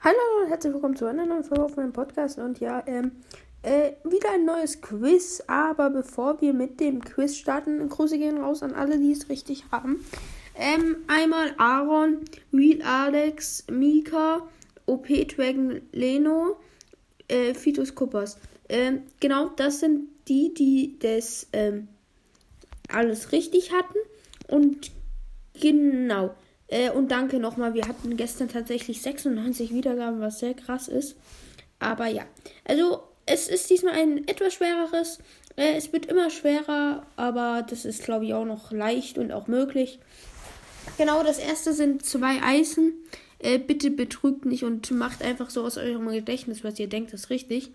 Hallo und herzlich willkommen zu einer neuen Folge auf meinem Podcast. Und ja, ähm, äh, wieder ein neues Quiz. Aber bevor wir mit dem Quiz starten, Grüße gehen raus an alle, die es richtig haben. Ähm, einmal Aaron, Real Alex, Mika, OP Dragon Leno, äh, Fitus Kuppers. Ähm, genau, das sind die, die das ähm, alles richtig hatten. Und genau. Äh, und danke nochmal. Wir hatten gestern tatsächlich 96 Wiedergaben, was sehr krass ist. Aber ja. Also, es ist diesmal ein etwas schwereres. Äh, es wird immer schwerer, aber das ist, glaube ich, auch noch leicht und auch möglich. Genau, das erste sind zwei Eisen. Äh, bitte betrügt nicht und macht einfach so aus eurem Gedächtnis, was ihr denkt, ist richtig.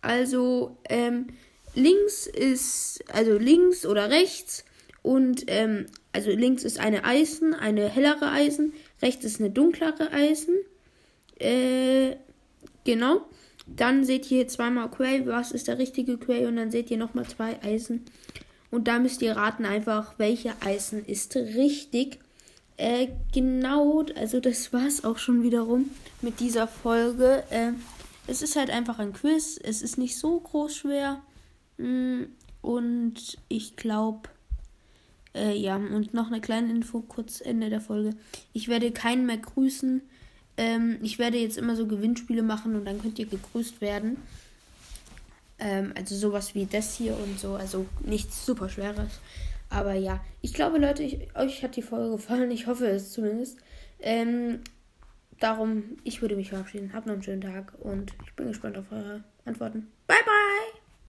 Also, ähm, links ist, also links oder rechts und ähm, also links ist eine Eisen, eine hellere Eisen, rechts ist eine dunklere Eisen. Äh, genau. Dann seht ihr zweimal Quay, was ist der richtige Quay und dann seht ihr nochmal zwei Eisen. Und da müsst ihr raten einfach, welche Eisen ist richtig. Äh, genau, also das war's auch schon wiederum mit dieser Folge. Äh, es ist halt einfach ein Quiz. Es ist nicht so groß schwer. Mm, und ich glaube, äh, ja, und noch eine kleine Info, kurz Ende der Folge. Ich werde keinen mehr grüßen. Ähm, ich werde jetzt immer so Gewinnspiele machen und dann könnt ihr gegrüßt werden. Ähm, also sowas wie das hier und so. Also nichts super Schweres. Aber ja, ich glaube, Leute, ich, euch hat die Folge gefallen. Ich hoffe es zumindest. Ähm, darum, ich würde mich verabschieden. Habt noch einen schönen Tag und ich bin gespannt auf eure Antworten. Bye, bye!